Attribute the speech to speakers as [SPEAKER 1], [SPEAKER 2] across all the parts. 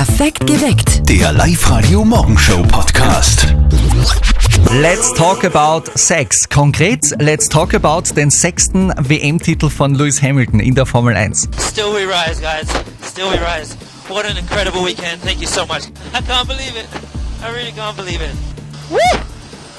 [SPEAKER 1] Perfekt geweckt.
[SPEAKER 2] Der Live-Radio Morgenshow Podcast.
[SPEAKER 3] Let's talk about Sex. Konkret, let's talk about den sechsten WM-Titel von Lewis Hamilton in der Formel 1.
[SPEAKER 4] Still we rise, guys. Still we rise. What an incredible weekend. Thank you so much. I can't believe it. I really can't believe it. Woo!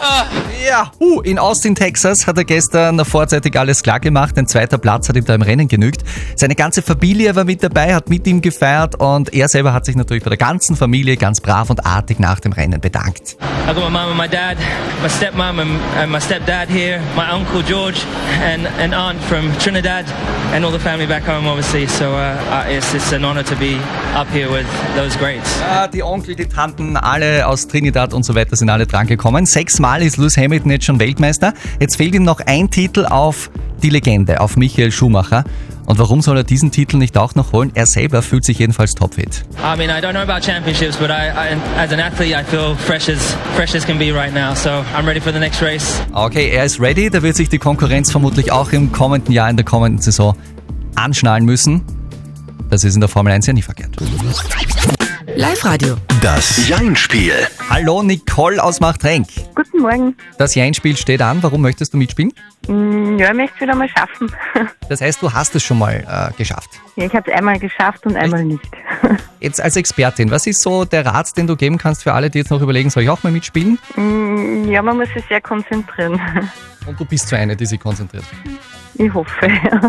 [SPEAKER 4] Ah,
[SPEAKER 3] Ja, uh, in Austin, Texas hat er gestern vorzeitig alles klar gemacht. Ein zweiter Platz hat ihm da im Rennen genügt. Seine ganze Familie war mit dabei, hat mit ihm gefeiert und er selber hat sich natürlich bei der ganzen Familie ganz brav und artig nach dem Rennen bedankt.
[SPEAKER 4] I got my mum and my dad, my stepmom and, my stepdad here, my uncle George, and an aunt from Trinidad, and all the family back home, obviously. So uh, it's, it's an honor to be up here with those greats.
[SPEAKER 3] Ja, die Onkel, die Tanten, alle aus Trinidad und so weiter sind alle dran gekommen. Sechsmal ist Lewis Hamilton jetzt schon Weltmeister. Jetzt fehlt ihm noch ein Titel auf die Legende, auf Michael Schumacher. Und warum soll er diesen Titel nicht auch noch holen? Er selber fühlt sich jedenfalls topfit.
[SPEAKER 4] I mean, I don't know about championships, but I, I, as an athlete, I feel fresh as fresh as can be right now. So I'm ready for the next race.
[SPEAKER 3] Okay, er ist ready. Da wird sich die Konkurrenz vermutlich auch im kommenden Jahr, in der kommenden Saison anschnallen müssen. Das ist in der Formel 1 ja nie verkehrt.
[SPEAKER 1] Live-Radio.
[SPEAKER 2] Das Jein-Spiel.
[SPEAKER 3] Hallo Nicole aus Machtrenk.
[SPEAKER 5] Guten Morgen.
[SPEAKER 3] Das Jein-Spiel steht an. Warum möchtest du mitspielen?
[SPEAKER 5] Mm, Ja, ich möchte es wieder mal schaffen.
[SPEAKER 3] Das heißt, du hast es schon mal äh, geschafft.
[SPEAKER 5] Ja, ich habe es einmal geschafft und einmal nicht.
[SPEAKER 3] Jetzt als Expertin, was ist so der Rat, den du geben kannst für alle, die jetzt noch überlegen, soll ich auch mal mitspielen?
[SPEAKER 5] Mm, Ja, man muss sich sehr konzentrieren.
[SPEAKER 3] Und du bist so eine, die sich konzentriert.
[SPEAKER 5] Ich hoffe.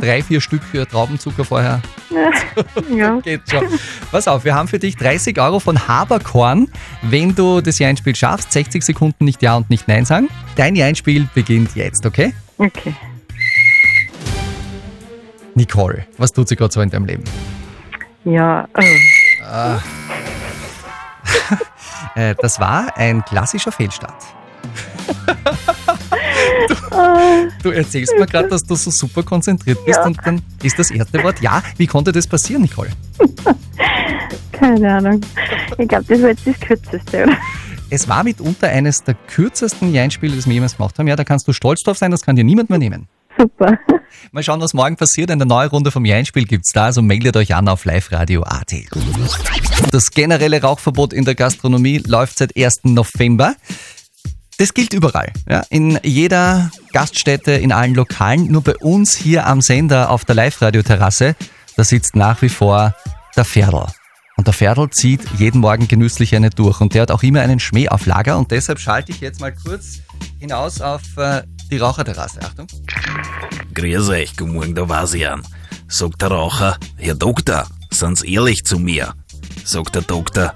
[SPEAKER 3] Drei, vier Stück für Traubenzucker vorher.
[SPEAKER 5] Ja,
[SPEAKER 3] Geht schon. Pass auf, wir haben für dich 30 Euro von Haberkorn, wenn du das Jeinspiel schaffst. 60 Sekunden nicht Ja und nicht Nein sagen. Dein Jeinspiel beginnt jetzt, okay?
[SPEAKER 5] okay.
[SPEAKER 3] Nicole, was tut sie gerade so in deinem Leben?
[SPEAKER 5] Ja, äh,
[SPEAKER 3] Äh, das war ein klassischer Fehlstart. du, du erzählst mir gerade, dass du so super konzentriert bist
[SPEAKER 5] Ja.
[SPEAKER 3] und dann ist das erste Wort Ja. Wie konnte das passieren, Nicole?
[SPEAKER 5] keine Ahnung. Ich glaube, das war jetzt das Kürzeste, oder?
[SPEAKER 3] Es war mitunter eines der kürzesten Jeinspiele, das wir jemals gemacht haben. Ja, da kannst du stolz drauf sein, das kann dir niemand mehr nehmen.
[SPEAKER 5] Super.
[SPEAKER 3] Mal schauen, was morgen passiert. Eine neue Runde vom Jeinspiel gibt's da, also meldet euch an auf liveradio.at. Das generelle Rauchverbot in der Gastronomie läuft seit 1. November. Das gilt überall. Ja? In jeder Gaststätte, in allen Lokalen. Nur bei uns hier am Sender auf der Live-Radio-Terrasse, da sitzt nach wie vor der Pferdl. Und der Pferdl zieht jeden Morgen genüsslich eine durch. Und der hat auch immer einen Schmäh auf Lager. Und deshalb schalte ich jetzt mal kurz hinaus auf äh, die Raucherterrasse. Achtung.
[SPEAKER 6] Grüß euch, guten Morgen, da war's an. Sagt der Raucher, Herr Doktor, sind Sie ehrlich zu mir? Sagt der Doktor,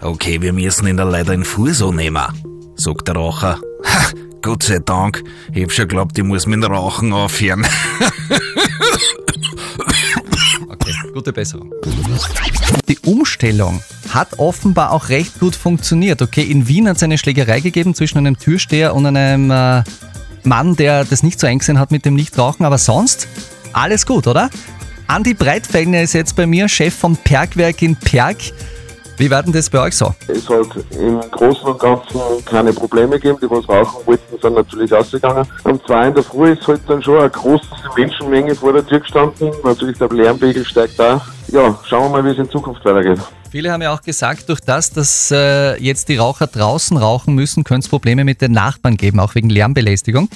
[SPEAKER 6] okay, wir müssen ihn leider in Fuß nehmen. Sagt der Raucher, ha, Gott sei Dank, ich hab schon glaubt, ich muss mit dem Rauchen aufhören.
[SPEAKER 3] Okay, gute Besserung. Die Umstellung hat offenbar auch recht gut funktioniert. Okay, in Wien hat es eine Schlägerei gegeben zwischen einem Türsteher und einem äh, Mann, der das nicht so eng gesehen hat mit dem Nichtrauchen, aber sonst alles gut, oder? Andi Breitfellner ist jetzt bei mir, Chef vom Pergwerk in Perg. Wie war denn das bei euch so?
[SPEAKER 7] Es hat im Großen und Ganzen keine Probleme gegeben. Die, was rauchen wollten, sind natürlich ausgegangen. Um zwei in der Früh ist halt dann schon eine große Menschenmenge vor der Tür gestanden. Natürlich der Lärmpegel steigt da. Ja, schauen wir mal, wie es in Zukunft weitergeht.
[SPEAKER 3] Viele haben ja auch gesagt, durch das, dass äh, jetzt die Raucher draußen rauchen müssen, könnte es Probleme mit den Nachbarn geben, auch wegen Lärmbelästigung.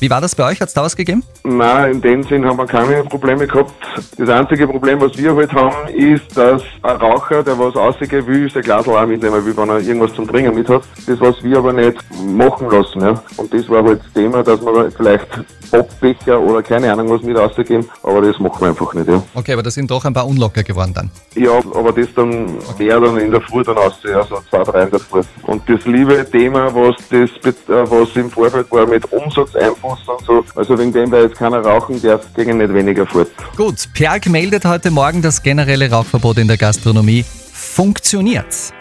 [SPEAKER 3] Wie war das bei euch? Hat es da was gegeben?
[SPEAKER 7] Nein, in dem Sinn haben wir keine Probleme gehabt. Das einzige Problem, was wir halt haben, ist, dass ein Raucher, der was rausgehen will, sein Glas auch mitnehmen will, wenn er irgendwas zum Trinken mit hat. Das, was wir aber nicht machen lassen. Ja. Und das war halt das Thema, dass wir vielleicht Popbecher oder keine Ahnung was mit rausgeben, aber das machen wir einfach nicht. Ja,
[SPEAKER 3] Okay, aber da sind doch ein paar unlocker geworden dann.
[SPEAKER 7] ja aber das dann mehr dann in der Früh dann aus, ja, so zwei, drei in der Früh. Und das liebe Thema, was das, äh, was im Vorfeld war mit Umsatzeinfluss und so, also wegen dem, weil jetzt keiner rauchen darf, gegen nicht weniger fort.
[SPEAKER 3] Gut, Perg meldet heute Morgen, das generelle Rauchverbot in der Gastronomie funktioniert.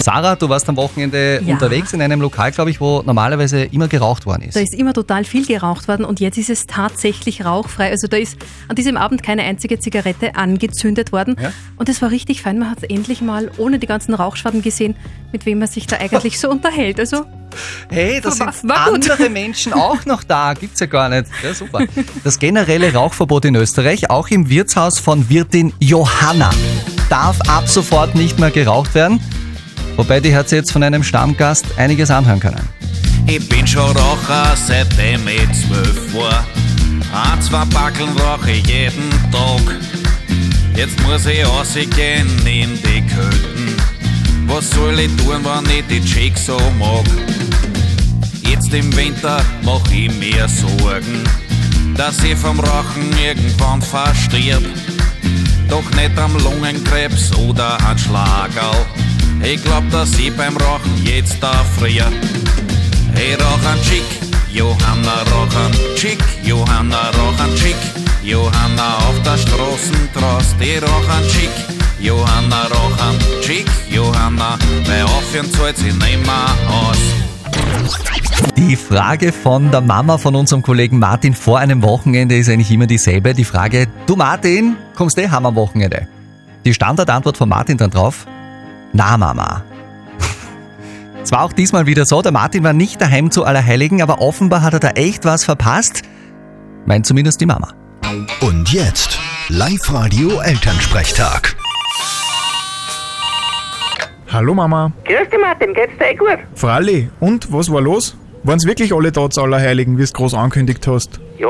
[SPEAKER 3] Sarah, du warst am Wochenende
[SPEAKER 8] Ja.
[SPEAKER 3] unterwegs in einem Lokal, glaube ich, wo normalerweise immer geraucht worden ist.
[SPEAKER 8] Da ist immer total viel geraucht worden und jetzt ist es tatsächlich rauchfrei. Also da ist an diesem Abend keine einzige Zigarette angezündet worden.
[SPEAKER 3] Ja.
[SPEAKER 8] Und es war richtig fein. Man hat endlich mal ohne die ganzen Rauchschwaden gesehen, mit wem man sich da eigentlich so unterhält. Also
[SPEAKER 3] Hey, da
[SPEAKER 8] War-
[SPEAKER 3] sind
[SPEAKER 8] war
[SPEAKER 3] andere Menschen auch noch da. Gibt's ja gar nicht. Ja, super. Das generelle Rauchverbot in Österreich, auch im Wirtshaus von Wirtin Johanna. Darf ab sofort nicht mehr geraucht werden. Wobei die hat sie jetzt von einem Stammgast einiges anhören können.
[SPEAKER 6] Ich bin schon Raucher, seitdem ich zwölf war. Ein, zwei Backeln rauche ich jeden Tag. Jetzt muss ich rausgehen in die Köten. Was soll ich tun, wenn ich die Chick so mag? Jetzt im Winter mach ich mir Sorgen, dass ich vom Rauchen irgendwann verstirb. Doch nicht am Lungenkrebs oder an Schlagerl. Ich glaub, dass ich beim Rauchen jetzt da frier. Hey, rauchen Chick, Johanna rauchen Chick, Johanna rauchen Chick, Johanna auf der Straßentrost, die rauchen Chick, Johanna rauchen Chick, Johanna, bei Aufhören zahlt sie nimmer aus.
[SPEAKER 3] Die Frage von der Mama von unserem Kollegen Martin vor einem Wochenende ist eigentlich immer dieselbe. Die Frage, du Martin, kommst du heim am Wochenende? Die Standardantwort von Martin dann drauf, na Mama. Es war auch diesmal wieder so, der Martin war nicht daheim zu Allerheiligen, aber offenbar hat er da echt was verpasst. Meint zumindest die Mama.
[SPEAKER 2] Und jetzt Live-Radio Elternsprechtag.
[SPEAKER 9] Hallo Mama.
[SPEAKER 10] Grüß dich Martin, geht's dir eh gut?
[SPEAKER 9] Fralli, und was war los? Waren's wirklich alle da zu Allerheiligen, wie du groß angekündigt hast?
[SPEAKER 10] Ja,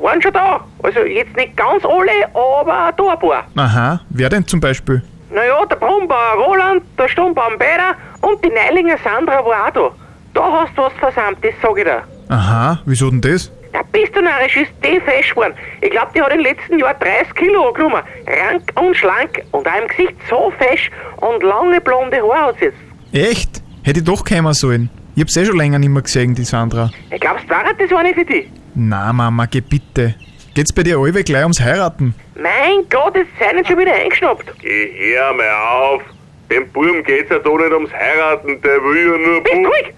[SPEAKER 10] waren schon da. Also jetzt nicht ganz alle, aber da ein paar.
[SPEAKER 9] Aha, wer denn zum Beispiel?
[SPEAKER 10] Naja, der Brunnbauer Roland, der Sturmbaum Peter und die Neilinger Sandra war auch da. Da hast du was versammelt, das sag ich dir.
[SPEAKER 9] Aha, wieso denn das?
[SPEAKER 10] Ja, bist du narrisch, ist die fesch geworden. Ich glaub, die hat im letzten Jahr 30 Kilo angenommen. Rank und schlank und auch im Gesicht so fesch und lange blonde Haare hat sie jetzt.
[SPEAKER 9] Echt? Hätte ich doch kommen sollen. Ich hab's eh schon länger nicht mehr gesehen, die Sandra.
[SPEAKER 10] Ich glaubst, war das war nicht für dich?
[SPEAKER 9] Na Mama, geh bitte. Geht's bei dir alle gleich ums Heiraten?
[SPEAKER 10] Mein Gott, jetzt sei nicht schon wieder eingeschnappt.
[SPEAKER 7] Geh hör mal auf. Dem Burm geht's ja da nicht ums Heiraten, der will ja nur...
[SPEAKER 10] Bist ruhig!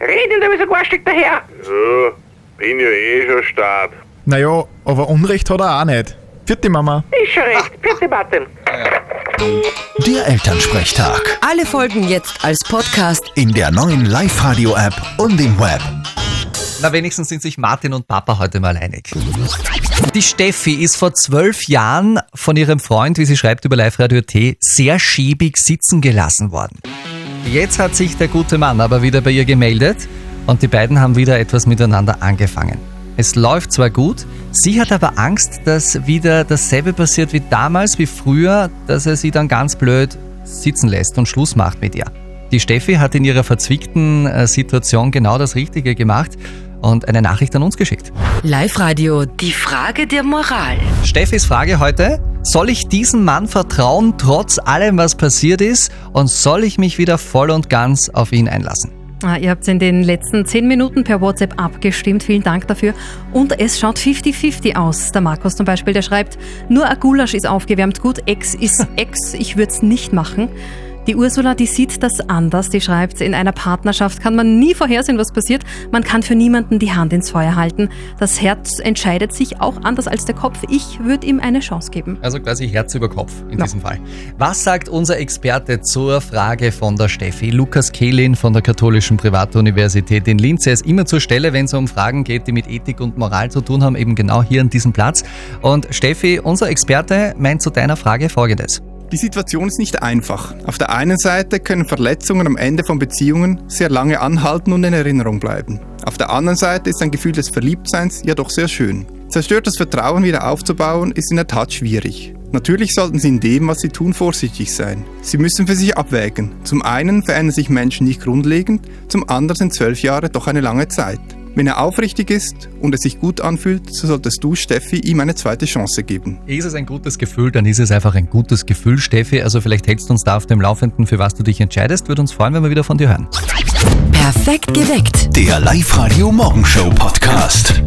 [SPEAKER 10] Red nicht wie so garstig daher.
[SPEAKER 7] Ja, bin ja eh schon start.
[SPEAKER 9] Naja, aber Unrecht hat er auch nicht. Vierte Mama.
[SPEAKER 10] Ist schon recht. Vierte Martin.
[SPEAKER 2] Der Elternsprechtag.
[SPEAKER 1] Alle Folgen jetzt als Podcast.
[SPEAKER 2] In der neuen Live-Radio-App und im Web.
[SPEAKER 3] Na, wenigstens sind sich Martin und Papa heute mal einig. Die Steffi ist vor zwölf Jahren von ihrem Freund, wie sie schreibt über Live-Radio T, sehr schäbig sitzen gelassen worden. Jetzt hat sich der gute Mann aber wieder bei ihr gemeldet und die beiden haben wieder etwas miteinander angefangen. Es läuft zwar gut, sie hat aber Angst, dass wieder dasselbe passiert wie damals, wie früher, dass er sie dann ganz blöd sitzen lässt und Schluss macht mit ihr. Die Steffi hat in ihrer verzwickten äh, Situation genau das Richtige gemacht und eine Nachricht an uns geschickt.
[SPEAKER 1] Live-Radio. Die Frage der Moral.
[SPEAKER 3] Steffis Frage heute, soll ich diesem Mann vertrauen, trotz allem, was passiert ist, und soll ich mich wieder voll und ganz auf ihn einlassen?
[SPEAKER 8] Ah, ihr habt in den letzten 10 Minuten per WhatsApp abgestimmt. Vielen Dank dafür. Und es schaut 50-50 aus. Der Markus zum Beispiel, der schreibt, nur ein Gulasch ist aufgewärmt. Gut, Ex ist Ex. Ich würde es nicht machen. Die Ursula, die sieht das anders. Die schreibt, in einer Partnerschaft kann man nie vorhersehen, was passiert. Man kann für niemanden die Hand ins Feuer halten. Das Herz entscheidet sich auch anders als der Kopf. Ich würde ihm eine Chance geben.
[SPEAKER 3] Also quasi Herz über Kopf in
[SPEAKER 8] Ja.
[SPEAKER 3] diesem Fall. Was sagt unser Experte zur Frage von der Steffi? Lukas Kehlin von der Katholischen Privatuniversität in Linz. Er ist immer zur Stelle, wenn es um Fragen geht, die mit Ethik und Moral zu tun haben, eben genau hier an diesem Platz. Und Steffi, unser Experte meint zu deiner Frage Folgendes.
[SPEAKER 11] Die Situation ist nicht einfach. Auf der einen Seite können Verletzungen am Ende von Beziehungen sehr lange anhalten und in Erinnerung bleiben. Auf der anderen Seite ist ein Gefühl des Verliebtseins ja doch sehr schön. Zerstörtes Vertrauen wieder aufzubauen ist in der Tat schwierig. Natürlich sollten Sie in dem, was Sie tun, vorsichtig sein. Sie müssen für sich abwägen. Zum einen verändern sich Menschen nicht grundlegend, zum anderen sind zwölf Jahre doch eine lange Zeit. Wenn er aufrichtig ist und es sich gut anfühlt, so solltest du, Steffi, ihm eine zweite Chance geben.
[SPEAKER 3] Ist es ein gutes Gefühl, dann ist es einfach ein gutes Gefühl, Steffi. Also vielleicht hältst du uns da auf dem Laufenden, für was du dich entscheidest. Würde uns freuen, wenn wir wieder von dir hören.
[SPEAKER 1] Perfekt geweckt.
[SPEAKER 2] Der Live-Radio Morgenshow Podcast.